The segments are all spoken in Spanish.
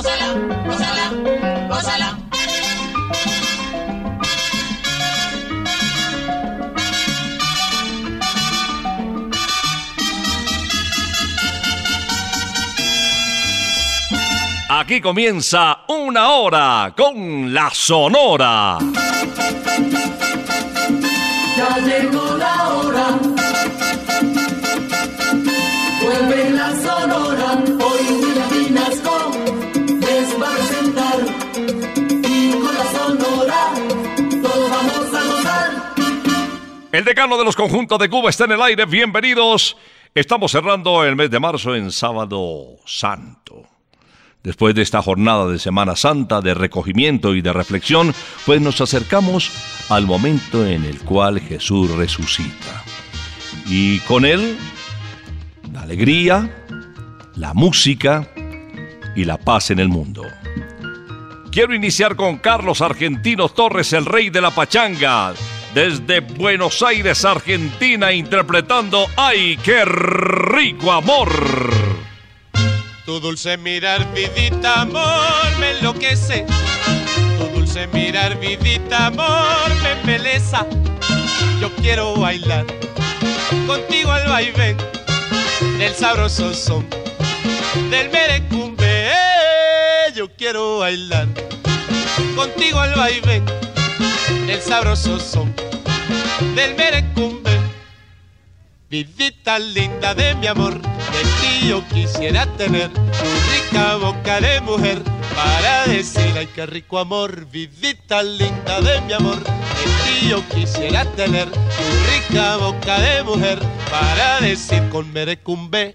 Gózala, gózala, gózala, gózala. Aquí comienza una hora con la Sonora. Ya llegó El decano de los conjuntos de Cuba está en el aire. Bienvenidos. Estamos cerrando el mes de marzo en Sábado Santo. Después de esta jornada de Semana Santa, de recogimiento y de reflexión, pues nos acercamos al momento en el cual Jesús resucita. Y con él, la alegría, la música y la paz en el mundo. Quiero iniciar con Carlos Argentino Torres, el rey de la pachanga, desde Buenos Aires, Argentina, interpretando ¡Ay, qué rico amor! Tu dulce mirar, vidita, amor, me enloquece. Tu dulce mirar, vidita, amor, me embeleza. Yo quiero bailar contigo al vaivén del sabroso son del merecumbe. Yo quiero bailar contigo al vaivén del sabroso son del merecumbe. Vidita linda de mi amor, de ti yo quisiera tener tu rica boca de mujer para decir, ay, qué rico amor, vidita linda de mi amor. De ti yo quisiera tener tu rica boca de mujer para decir con merecumbe.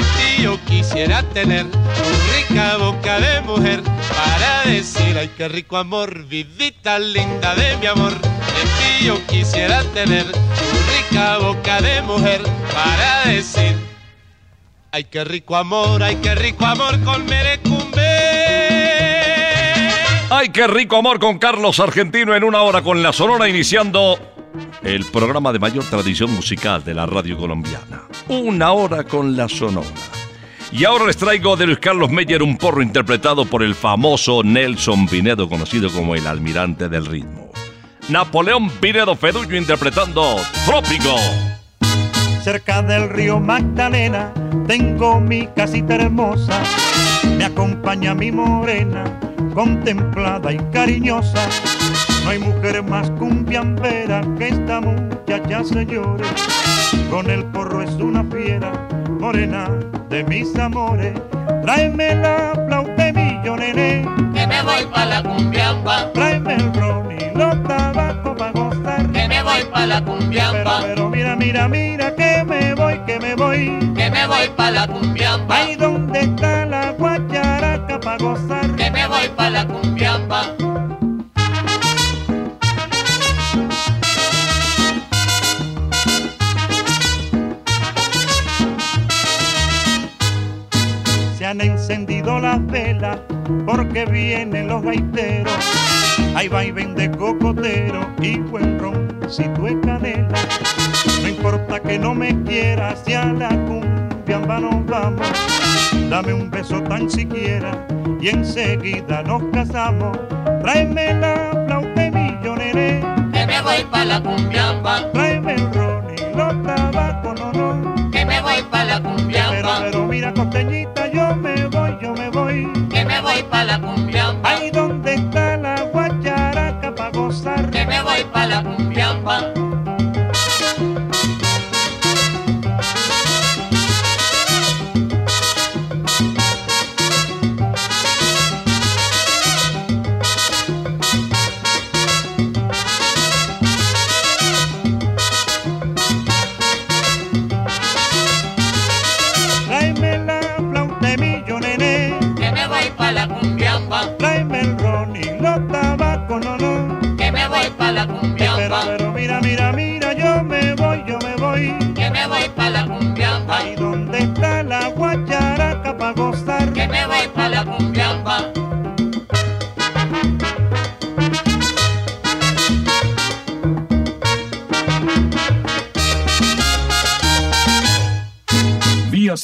yo quisiera tener tu rica boca de mujer para decir, ay qué rico amor, vidita linda de mi amor, de ti yo quisiera tener tu rica boca de mujer para decir, ay qué rico amor, ay qué rico amor con merecumbe. Ay, qué rico amor con Carlos Argentino en una hora con la Sonora iniciando el programa de mayor tradición musical de la radio colombiana. Una hora con la Sonora. Y ahora les traigo de Luis Carlos Meyer un porro interpretado por el famoso Nelson Pinedo, conocido como el almirante del ritmo. Napoleón Pinedo Fedullo interpretando Trópico. Cerca del río Magdalena tengo mi casita hermosa. Me acompaña mi morena, contemplada y cariñosa. No hay mujer más cumbiambera que esta muchacha, señores. Con el porro es una fiera, morena de mis amores. Tráeme la flauta de mi yo, nené. Que me voy pa' la cumbiamba, Tráeme el ron y los tabacos para gozar. que me voy pa' la Pero, cumbiamba, pero mira, mira, mira que me voy, que me voy. que me voy pa' la cumbiamba, Ay, ¿dónde está la guacharaca para gozar? que me voy pa' la cumbiamba. Encendido las velas porque vienen los gaiteros. Hay vaivén de cocotero y buen roncito de canela. No importa que no me quieras, si a la cumbiamba nos vamos. Dame un beso tan siquiera y enseguida nos casamos. Tráeme la flauta de mi nené. Que me voy pa' la cumbiamba, Tráeme el ron y los tabacos, no, no. que me voy pa' la cumbiamba, la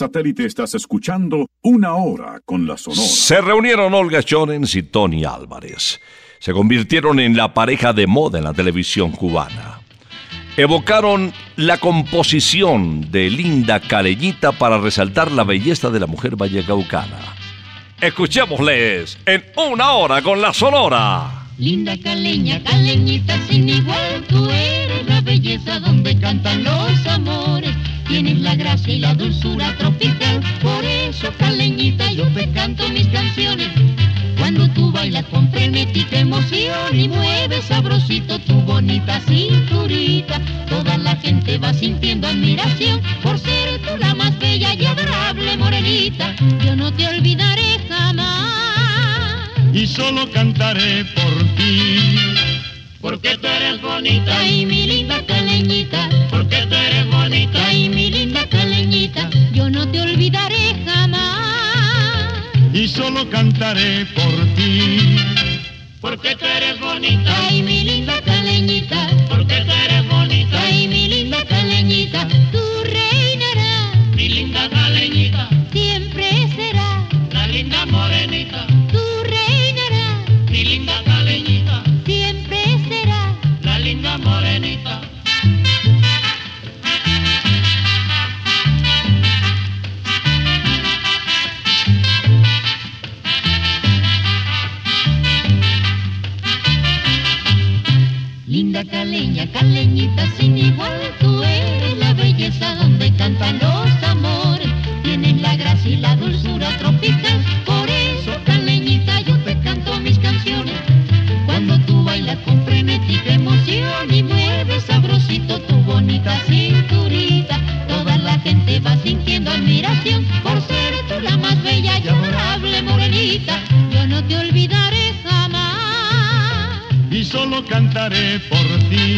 satélite estás escuchando Una Hora con la Sonora. Se reunieron Olga Llorens y Tony Álvarez. Se convirtieron en la pareja de moda en la televisión cubana. Evocaron la composición de Linda Caleñita para resaltar la belleza de la mujer vallecaucana. Escuchémosles en una hora con la Sonora. Linda caleña, caleñita sin igual, tú eres la belleza donde cantan los amores. Tienes la gracia y la dulzura tropical, por eso caleñita yo te canto mis canciones. Cuando tú bailas con frenética emoción y mueves sabrosito tu bonita cinturita, toda la gente va sintiendo admiración por ser tú la más bella y adorable morenita. Yo no te olvidaré jamás. Y solo cantaré por ti. Porque tú eres bonita. Ay, mi linda caleñita. Porque tú eres bonita. Ay, mi linda caleñita. Yo no te olvidaré jamás. Y solo cantaré por ti. Porque tú eres bonita. Ay, mi linda caleñita. Porque tú eres bonita. Ay, mi linda caleñita. Tú sin igual, tú eres la belleza donde cantan los amores. Tienes la gracia y la dulzura tropical, por eso caleñita yo te canto mis canciones. Cuando tú bailas con frenética emoción y mueves sabrosito tu bonita cinturita, toda la gente va sintiendo admiración por ser tú la más bella y adorable morenita. Yo no te olvidaré jamás. Y solo cantaré por ti.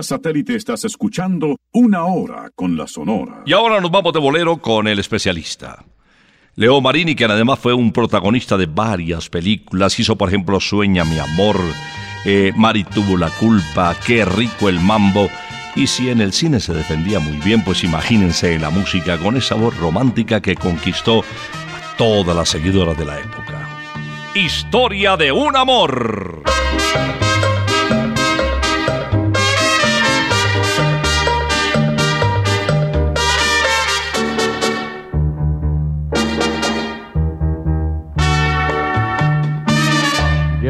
Satélite estás escuchando Una Hora con la Sonora. Y ahora nos vamos de bolero con el especialista. Leo Marini, quien además fue un protagonista de varias películas, hizo por ejemplo Sueña mi amor, eh, Mari tuvo la culpa, Qué rico el mambo. Y si en el cine se defendía muy bien, pues imagínense en la música con esa voz romántica que conquistó a todas las seguidoras de la época. Historia de un amor.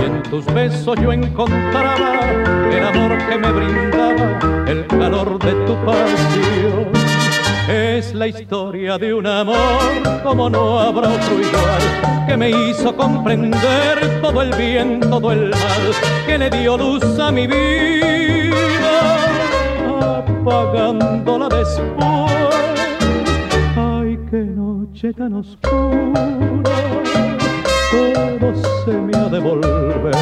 Y en tus besos yo encontraba el amor que me brindaba, el calor de tu pasión. Es la historia de un amor como no habrá otro igual, que me hizo comprender todo el bien, todo el mal, que le dio luz a mi vida, apagándola después. Ay, qué noche tan oscura, todo se me ha de volver.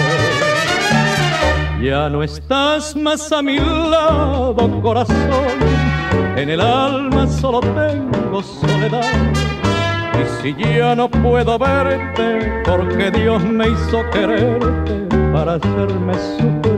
Ya no estás más a mi lado, corazón. En el alma solo tengo soledad. Y si ya no puedo verte, porque Dios me hizo quererte para hacerme sufrir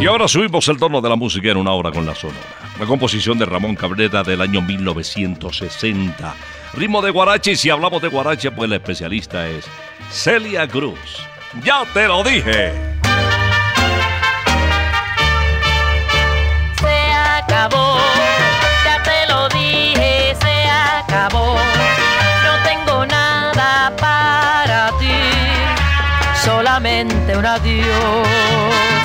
Y ahora subimos el tono de la música en una hora con la sonora. La composición de Ramón Cabrera del año 1960. Ritmo de guarache, y si hablamos de guarache, pues la especialista es Celia Cruz. ¡Ya te lo dije! Se acabó, ya te lo dije, se acabó. No tengo nada para ti, solamente un adiós.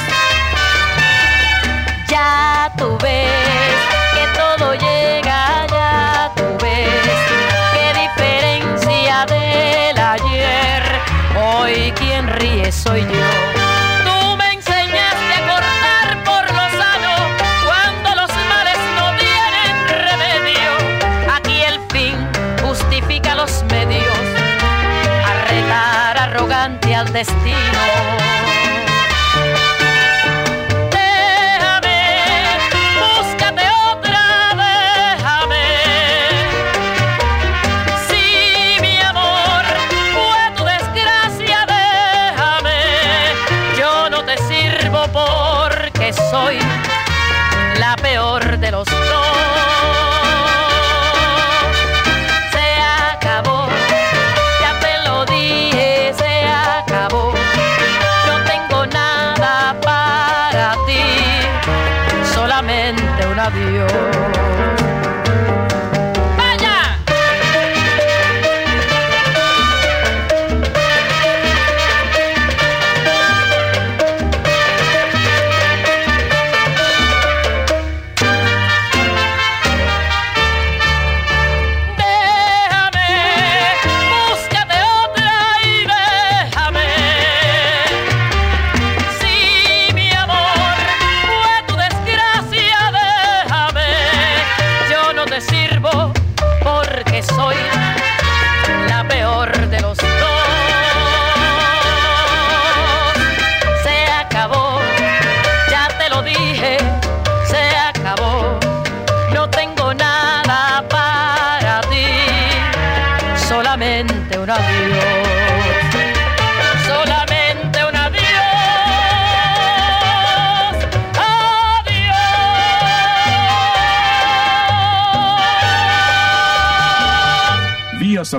Tú ves que todo llega, ya tú ves qué diferencia del ayer. Hoy quien ríe soy yo. Tú me enseñaste a cortar por lo sano cuando los males no tienen remedio. Aquí el fin justifica los medios a retar arrogante al destino.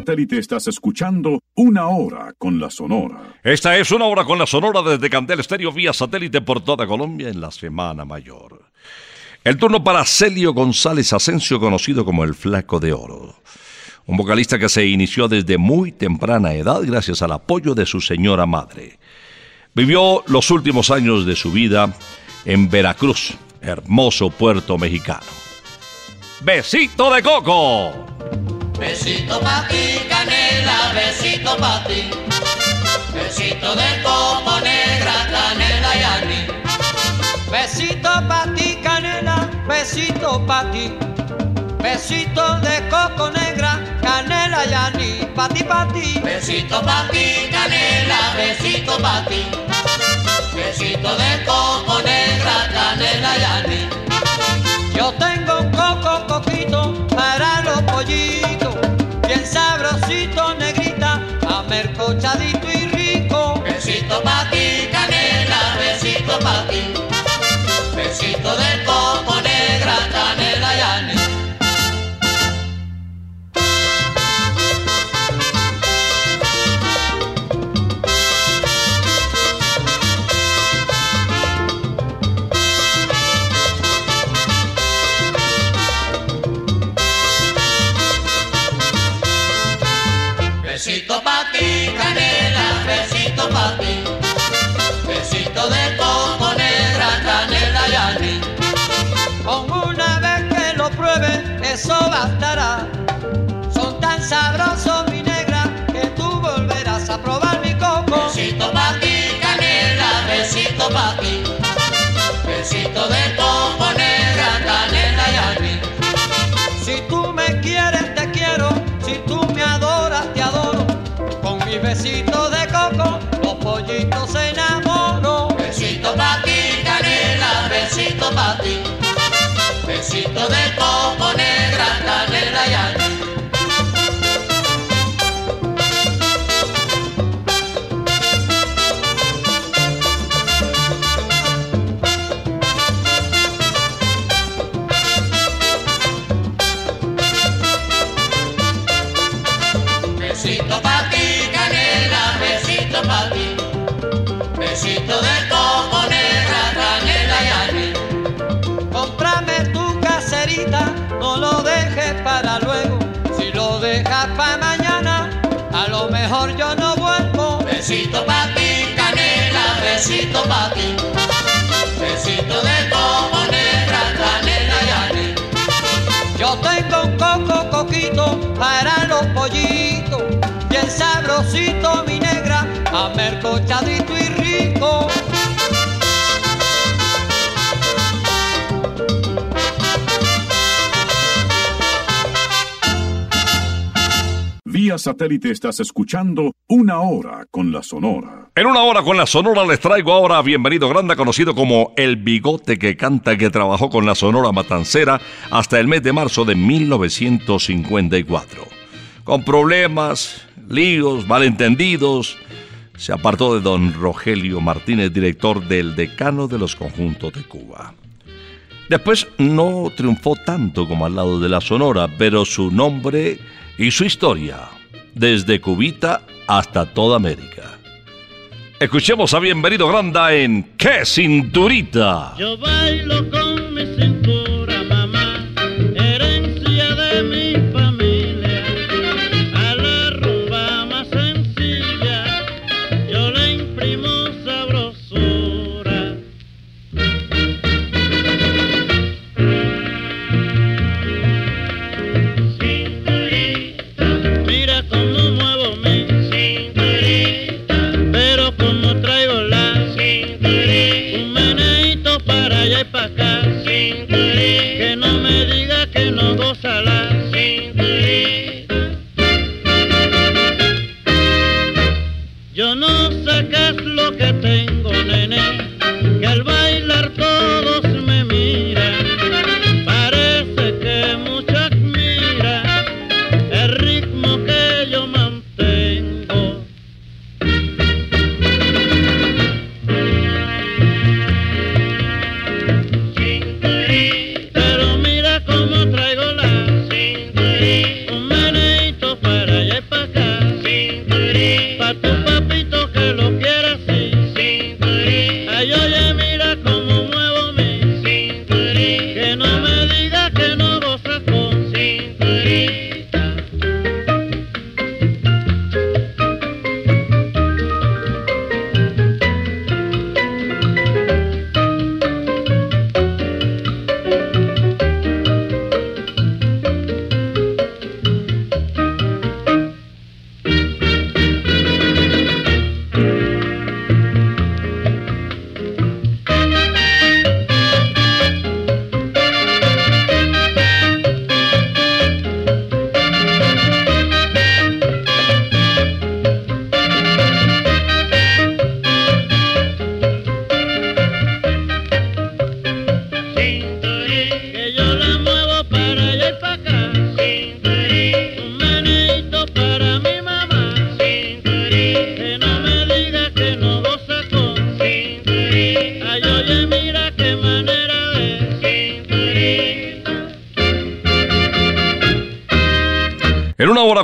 Satélite estás escuchando Una Hora con la Sonora. Esta es una hora con la sonora desde Candel Estéreo vía satélite por toda Colombia en la Semana Mayor. El turno para Celio González Asensio, conocido como el Flaco de Oro. Un vocalista que se inició desde muy temprana edad gracias al apoyo de su señora madre. Vivió los últimos años de su vida en Veracruz, hermoso puerto mexicano. Besito de coco. Besito pa' ti, canela, besito pa' ti. Besito de coco negra, canela y anís. Besito pa' ti, canela, besito pa' ti. Besito de coco negra, canela y anís, pa' ti, pa' ti. Besito pa' ti, canela, besito pa' ti. Besito de coco negra, canela y anís. Yo tengo un coco coquito para los pollitos, amercochadito y rico. Besito pa' ti, canela, besito pa' ti. Besito de coco eso bastará. Son tan sabrosos, mercochadito y rico. Vía satélite estás escuchando Una Hora con la Sonora. En una hora con la Sonora les traigo ahora a Bienvenido Granda, conocido como El Bigote que canta y que trabajó con la Sonora Matancera hasta el mes de marzo de 1954. Con problemas, líos, malentendidos, se apartó de don Rogelio Martínez, director del decano de los conjuntos de Cuba. Después no triunfó tanto como al lado de la Sonora, pero su nombre y su historia, desde Cubita hasta toda América. Escuchemos a Bienvenido Granda en ¡Qué cinturita! Yo bailo con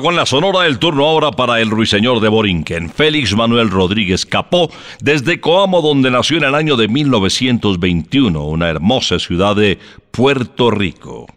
con la Sonora, el turno ahora para el ruiseñor de Borinquen, Félix Manuel Rodríguez Capó, desde Coamo, donde nació en el año de 1921, una hermosa ciudad de Puerto Rico.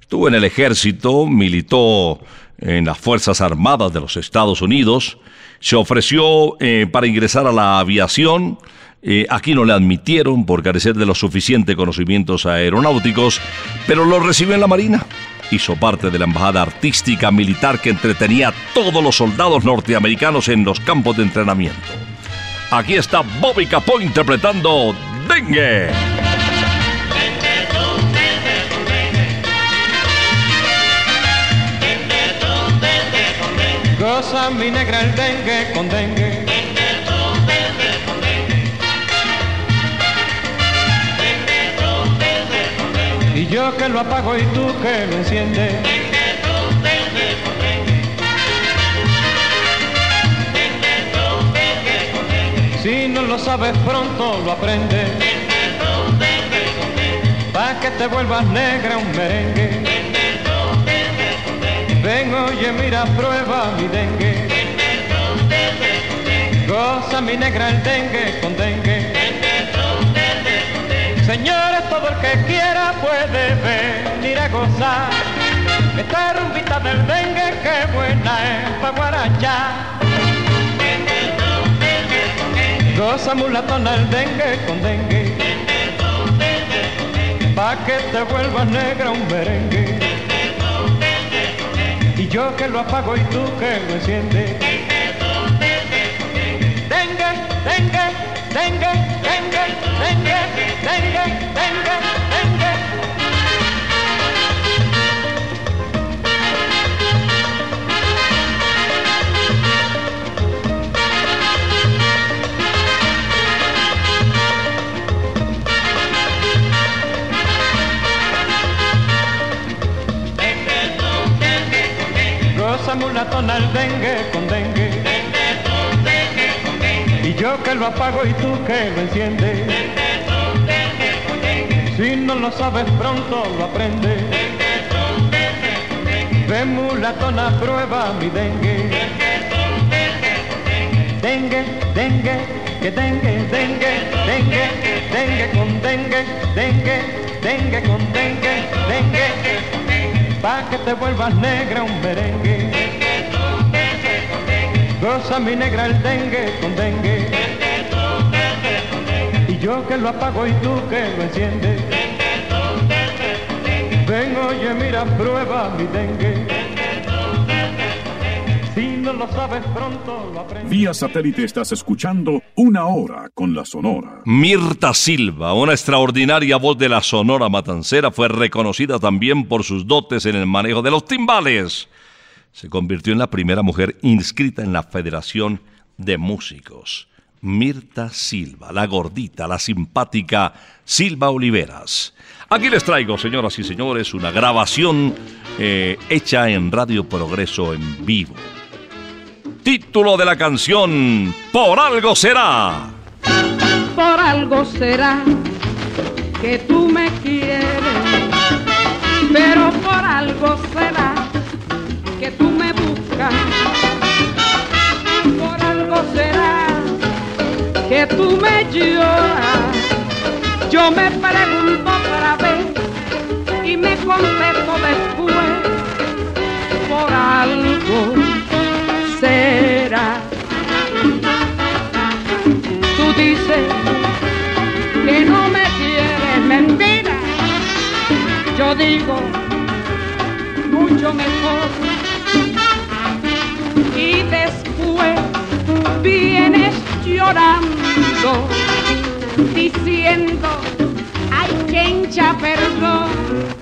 Estuvo en el ejército, militó en las Fuerzas Armadas de los Estados Unidos, se ofreció eh, para ingresar a la aviación, eh, aquí no le admitieron por carecer de los suficientes conocimientos aeronáuticos, pero lo recibió en la Marina. Hizo parte de la embajada artística militar que entretenía a todos los soldados norteamericanos en los campos de entrenamiento. Aquí está Bobby Capó interpretando Dengue. Goza mi negra el dengue con dengue. Y yo que lo apago y tú que lo enciendes. Si no lo sabes pronto lo aprendes. Pa' que te vuelvas negra un merengue. Ven, oye, mira, prueba mi dengue. Goza mi negra el dengue con dengue. Señores, todo el que quiera puede venir a gozar. Esta rumbita del dengue, qué buena es pa' guarachar. Goza mulatona el dengue con dengue. Pa' que te vuelvas negra un merengue. Y yo que lo apago y tú que lo enciendes. dengue, dengue, dengue, dengue, dengue, dengue. Goza mulatona el dengue con dengue. Y yo que lo apago y tú que lo enciendes. Si no lo sabes pronto lo aprendes. Ven mulatona prueba mi dengue. Dengue, dengue, que dengue, dengue, dengue, dengue con dengue, dengue, dengue con dengue, dengue. Pa' que te vuelvas negra un merengue. Goza mi negra el dengue con dengue. Yo que lo apago y tú que lo enciendes. Ven, oye, mira, prueba mi dengue. Si no lo sabes pronto, lo aprendes. Vía satélite estás escuchando Una Hora con la Sonora. Mirta Silva, una extraordinaria voz de la Sonora Matancera, fue reconocida también por sus dotes en el manejo de los timbales. Se convirtió en la primera mujer inscrita en la Federación de Músicos. Mirta Silva, la gordita, la simpática Silva Oliveras. Aquí les traigo, señoras y señores, una grabación eh, hecha en Radio Progreso en vivo. Título de la canción, Por algo será. por algo será que tú me quieres, pero por algo será que tú me buscas, tú me lloras. Yo me pregunto otra vez y me contesto después, por algo será. Tú dices que no me quieres, mentira. Yo digo mucho mejor. Y después vienes llorando, diciendo, ay, que hincha perdón.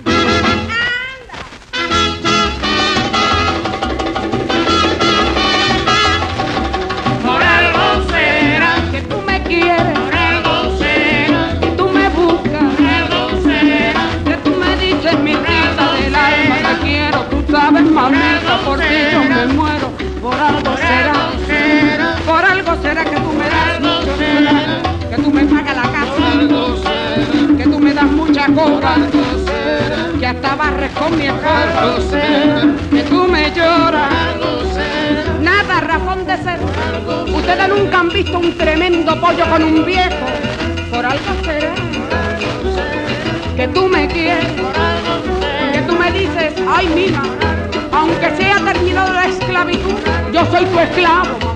Con mi esfuerzo, que tú me lloras. Nada razón de ser. Ustedes nunca han visto un tremendo pollo con un viejo. Por algo será que tú me quieres, que tú me dices, ay mija, aunque sea terminado la esclavitud, yo soy tu esclavo,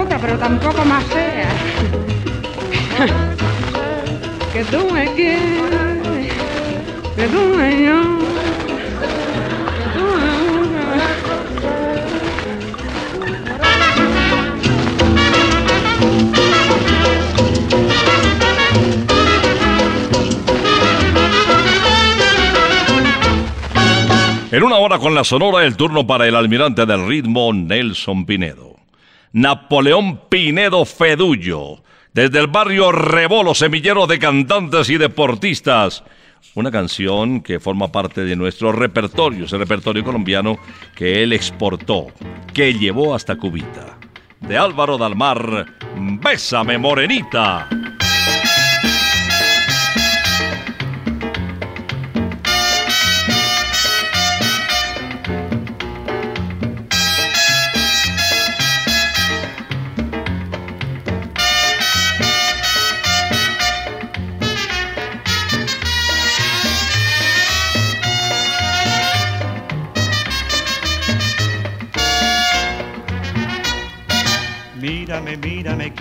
otras, pero tampoco más fea. que tú me quieres, que tú me buscas. En una hora con la sonora, el turno para el almirante del ritmo, Nelson Pinedo. Napoleón Pinedo Fedullo, desde el barrio Rebolo, semillero de cantantes y deportistas. Una canción que forma parte de nuestro repertorio, ese repertorio colombiano que él exportó, que llevó hasta Cubita. De Álvaro Dalmar, Bésame Morenita.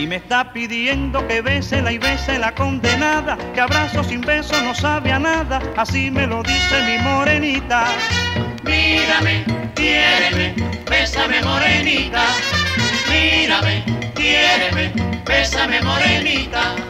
Y me está pidiendo que bésela y bese la condenada, que abrazo sin beso no sabe a nada, así me lo dice mi morenita. Mírame, quiéreme, bésame morenita. Mírame, quiéreme, bésame morenita.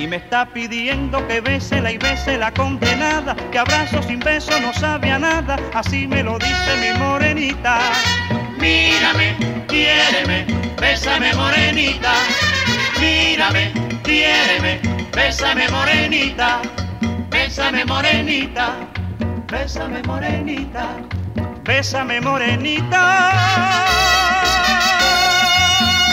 Y me está pidiendo que bésela y bese la condenada, que abrazo sin beso no sabe a nada, así me lo dice mi morenita. Mírame, quiéreme, bésame morenita. Mírame, quiéreme, bésame morenita. Bésame morenita, bésame morenita. Bésame morenita.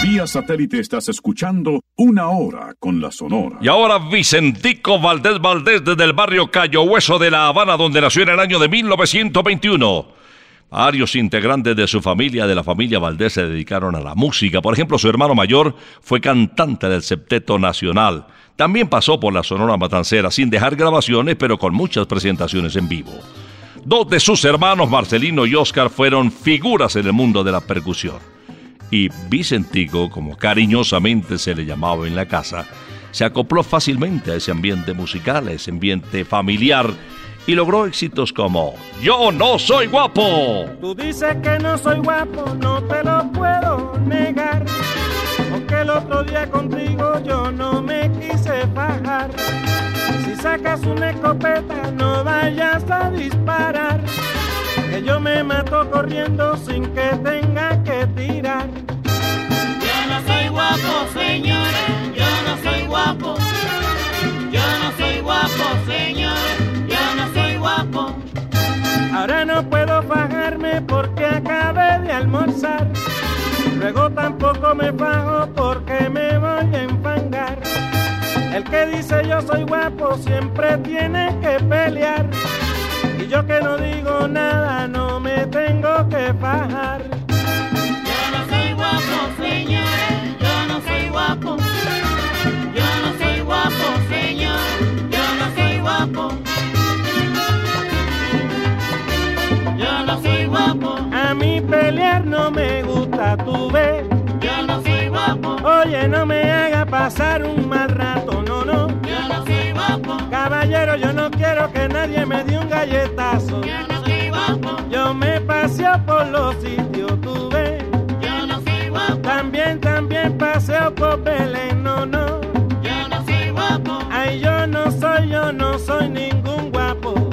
Vía satélite estás escuchando Una Hora con la Sonora. Y ahora Vicentico Valdés Valdés desde el barrio Cayo Hueso de La Habana, donde nació en el año de 1921. Varios integrantes de su familia, de la familia Valdés, se dedicaron a la música. Por ejemplo, su hermano mayor fue cantante del Septeto Nacional. También pasó por la Sonora Matancera sin dejar grabaciones, pero con muchas presentaciones en vivo. Dos de sus hermanos, Marcelino y Oscar, fueron figuras en el mundo de la percusión. Y Vicentico, como cariñosamente se le llamaba en la casa, se acopló fácilmente a ese ambiente musical, a ese ambiente familiar, y logró éxitos como Yo no soy guapo. Tú dices que no soy guapo, no te lo puedo negar. Porque el otro día contigo yo no me quise bajar. Si sacas una escopeta, no vayas a disparar. Que yo me mato corriendo sin que tenga que tirar. Yo no soy guapo, señores, yo no soy guapo. Yo no soy guapo, señores, yo no soy guapo. Ahora no puedo bajarme porque acabé de almorzar. Luego tampoco me bajo porque me voy a enfangar. El que dice yo soy guapo siempre tiene que pelear. Y yo que no digo nada no me tengo que bajar. Yo no soy guapo, señores, yo no soy guapo. Yo no soy guapo, señor, yo no soy guapo. Yo no soy guapo, A mí pelear no me gusta, tú ves. yo no soy guapo, Oye, no me haga pasar un mal rato, Caballero, yo no quiero que nadie me dé un galletazo. yo no soy guapo, Yo me paseo por los sitios, tú ves. yo no soy guapo, También, también paseo por Belén, no, no. yo no soy guapo, Ay, yo no soy, yo no soy ningún guapo.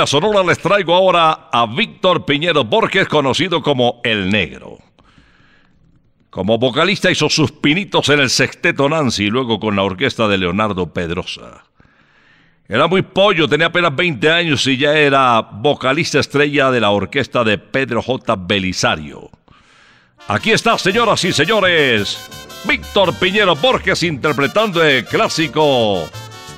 La Sonora les traigo ahora a Víctor Piñero Borges, conocido como El Negro. Como vocalista hizo sus pinitos en el sexteto Nancy y luego con la orquesta de Leonardo Pedrosa. Era muy pollo, tenía apenas 20 años y ya era vocalista estrella de la orquesta de Pedro J. Belisario. Aquí está, señoras y señores, Víctor Piñero Borges interpretando el clásico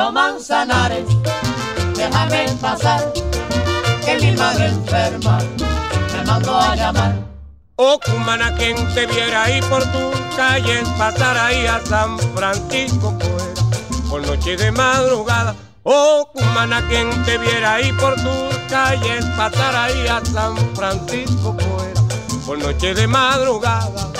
Río Manzanares, déjame pasar, que mi madre enferma me mandó a llamar. Oh, cumana, quien te viera ahí por tu calle, pasar ahí a San Francisco fuera, por noche de madrugada. Oh, cumana, quien te viera ahí por tus calles, pasar ahí a San Francisco fuera, por noche de madrugada.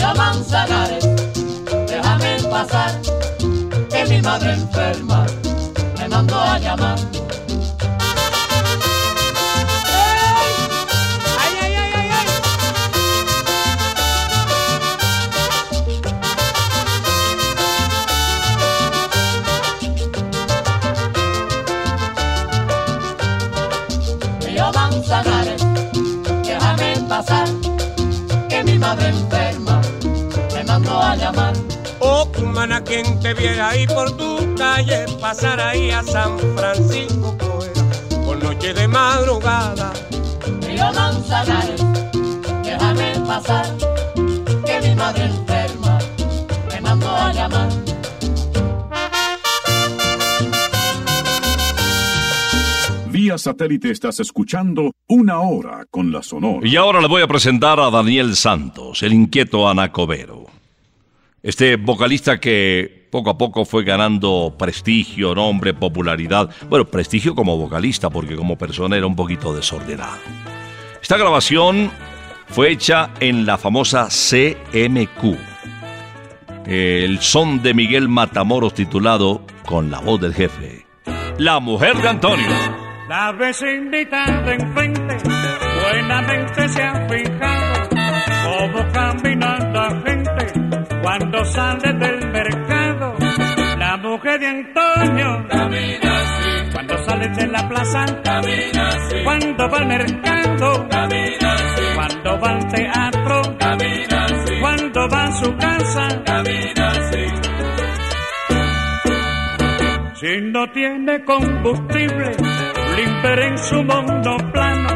Río Manzanares, déjame pasar, que mi madre enferma me mandó a llamar. Manzanares, déjame pasar, que mi madre enferma a llamar. Oh, cumana, quien te viera ahí por tu calle, pasar ahí a San Francisco fuera, por noche de madrugada. Río Manzanares, déjame pasar, que mi madre enferma me mandó a llamar. Vía satélite estás escuchando Una Hora con la Sonora. Y ahora le voy a presentar a Daniel Santos, el inquieto anacobero. Este vocalista que poco a poco fue ganando prestigio, nombre, popularidad. Bueno, prestigio como vocalista, porque como persona era un poquito desordenado. Esta grabación fue hecha en la famosa CMQ. El son de Miguel Matamoros titulado Con la voz del jefe. La mujer de Antonio. La enfrente buenamente se ha fijado gente cuando sale del mercado. La mujer de Antonio camina así. Cuando sale de la plaza camina así. Cuando va al mercado camina así. Cuando va al teatro camina así. Cuando va a su casa camina así. Si no tiene combustible, limper en su monoplano,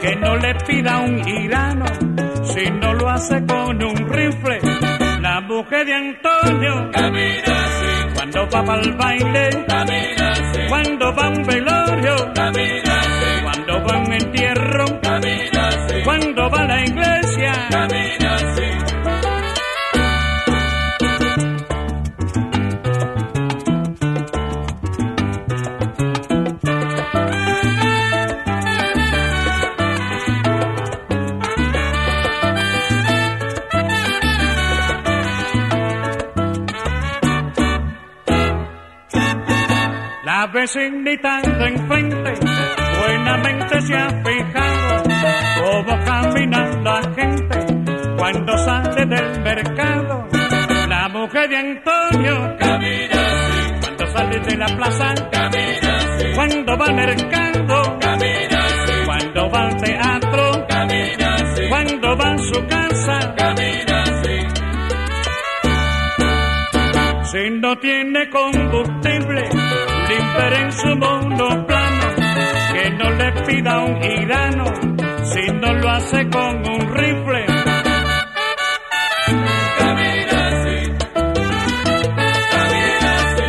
que no le pida un girano, si no lo hace con un rifle. Mujer de Antonio camina así. Cuando va para el baile, camina así. Cuando va a un velorio, camina así. Cuando va a un entierro, camina así. Cuando va a la iglesia, La vecinita de enfrente buenamente se ha fijado cómo camina la gente cuando sale del mercado. La mujer de Antonio camina así. Cuando sale de la plaza, cuando va al mercado, cuando va al teatro, cuando va a su casa, si no tiene combustible, limper en su monoplano, que no le pida un girano, si no lo hace con un rifle.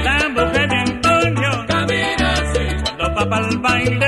La mujer de Antonio, cuando va para el baile,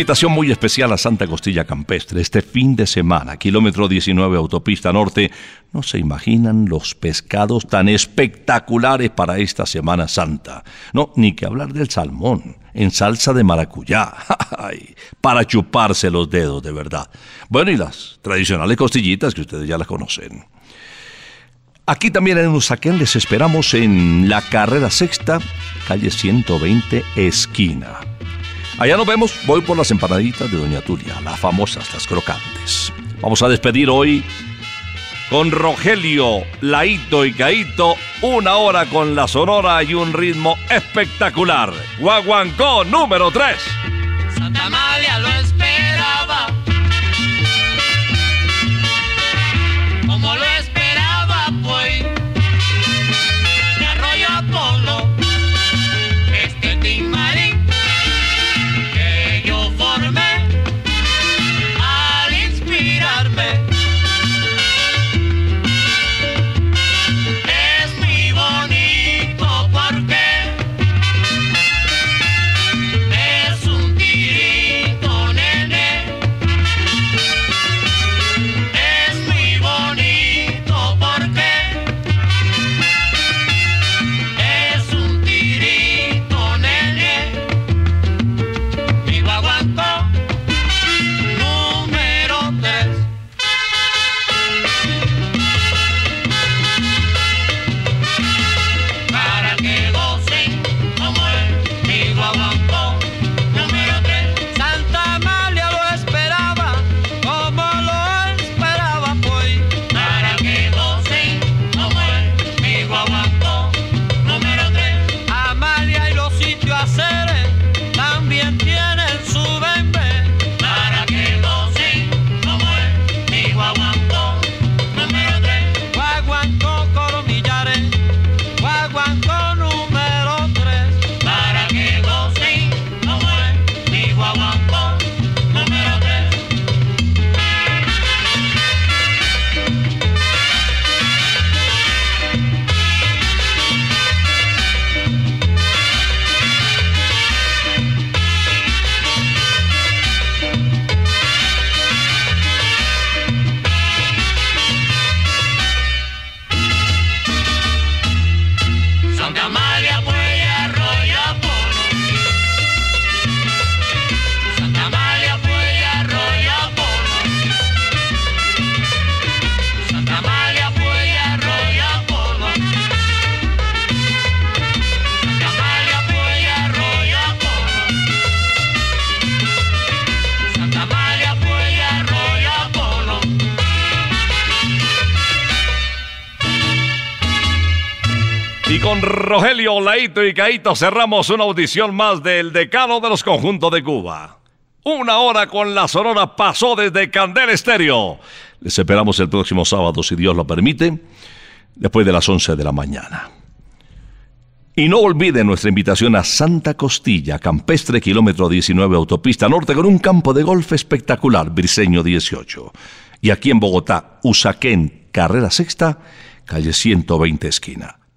invitación muy especial a Santa Costilla Campestre este fin de semana, kilómetro 19 autopista norte. No se imaginan los pescados tan espectaculares para esta Semana Santa. No, ni que hablar del salmón en salsa de maracuyá. Para chuparse los dedos, de verdad. Bueno, y las tradicionales costillitas que ustedes ya las conocen. Aquí también en Usaquén les esperamos en la carrera sexta, calle 120, esquina. Allá nos vemos, voy por las empanaditas de Doña Tulia, las famosas, las crocantes. Vamos a despedir hoy con Rogelio, Laito y Caito, una hora con la sonora y un ritmo espectacular. Guaguancó número 3. Santa Amalia lo esperaba. Y Caito cerramos una audición más del decano de los conjuntos de Cuba. Una hora con la sonora pasó desde Candel Estéreo. Les esperamos el próximo sábado, si Dios lo permite, después de las 11 de la mañana. Y no olviden nuestra invitación a Santa Costilla, Campestre, kilómetro 19, autopista norte, con un campo de golf espectacular, Briseño 18. Y aquí en Bogotá, Usaquén, carrera sexta, calle 120 esquina.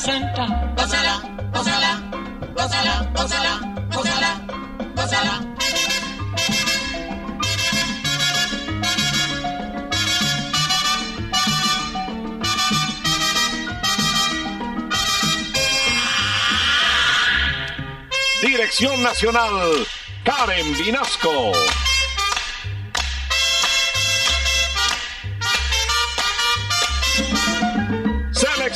Santa, gózala, gózala, gózala, gózala, gózala, gózala. Dirección Nacional, Karen Vinasco.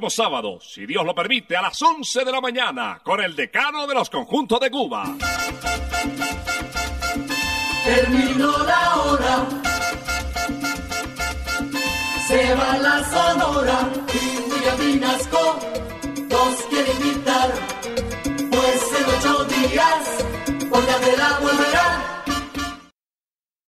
próximo sábado, si Dios lo permite, a las 11 de la mañana, con el decano de los conjuntos de Cuba. Terminó la hora. Se va la sonora y Vinasco nos quiere invitar. Pues en ocho días, por la volverá.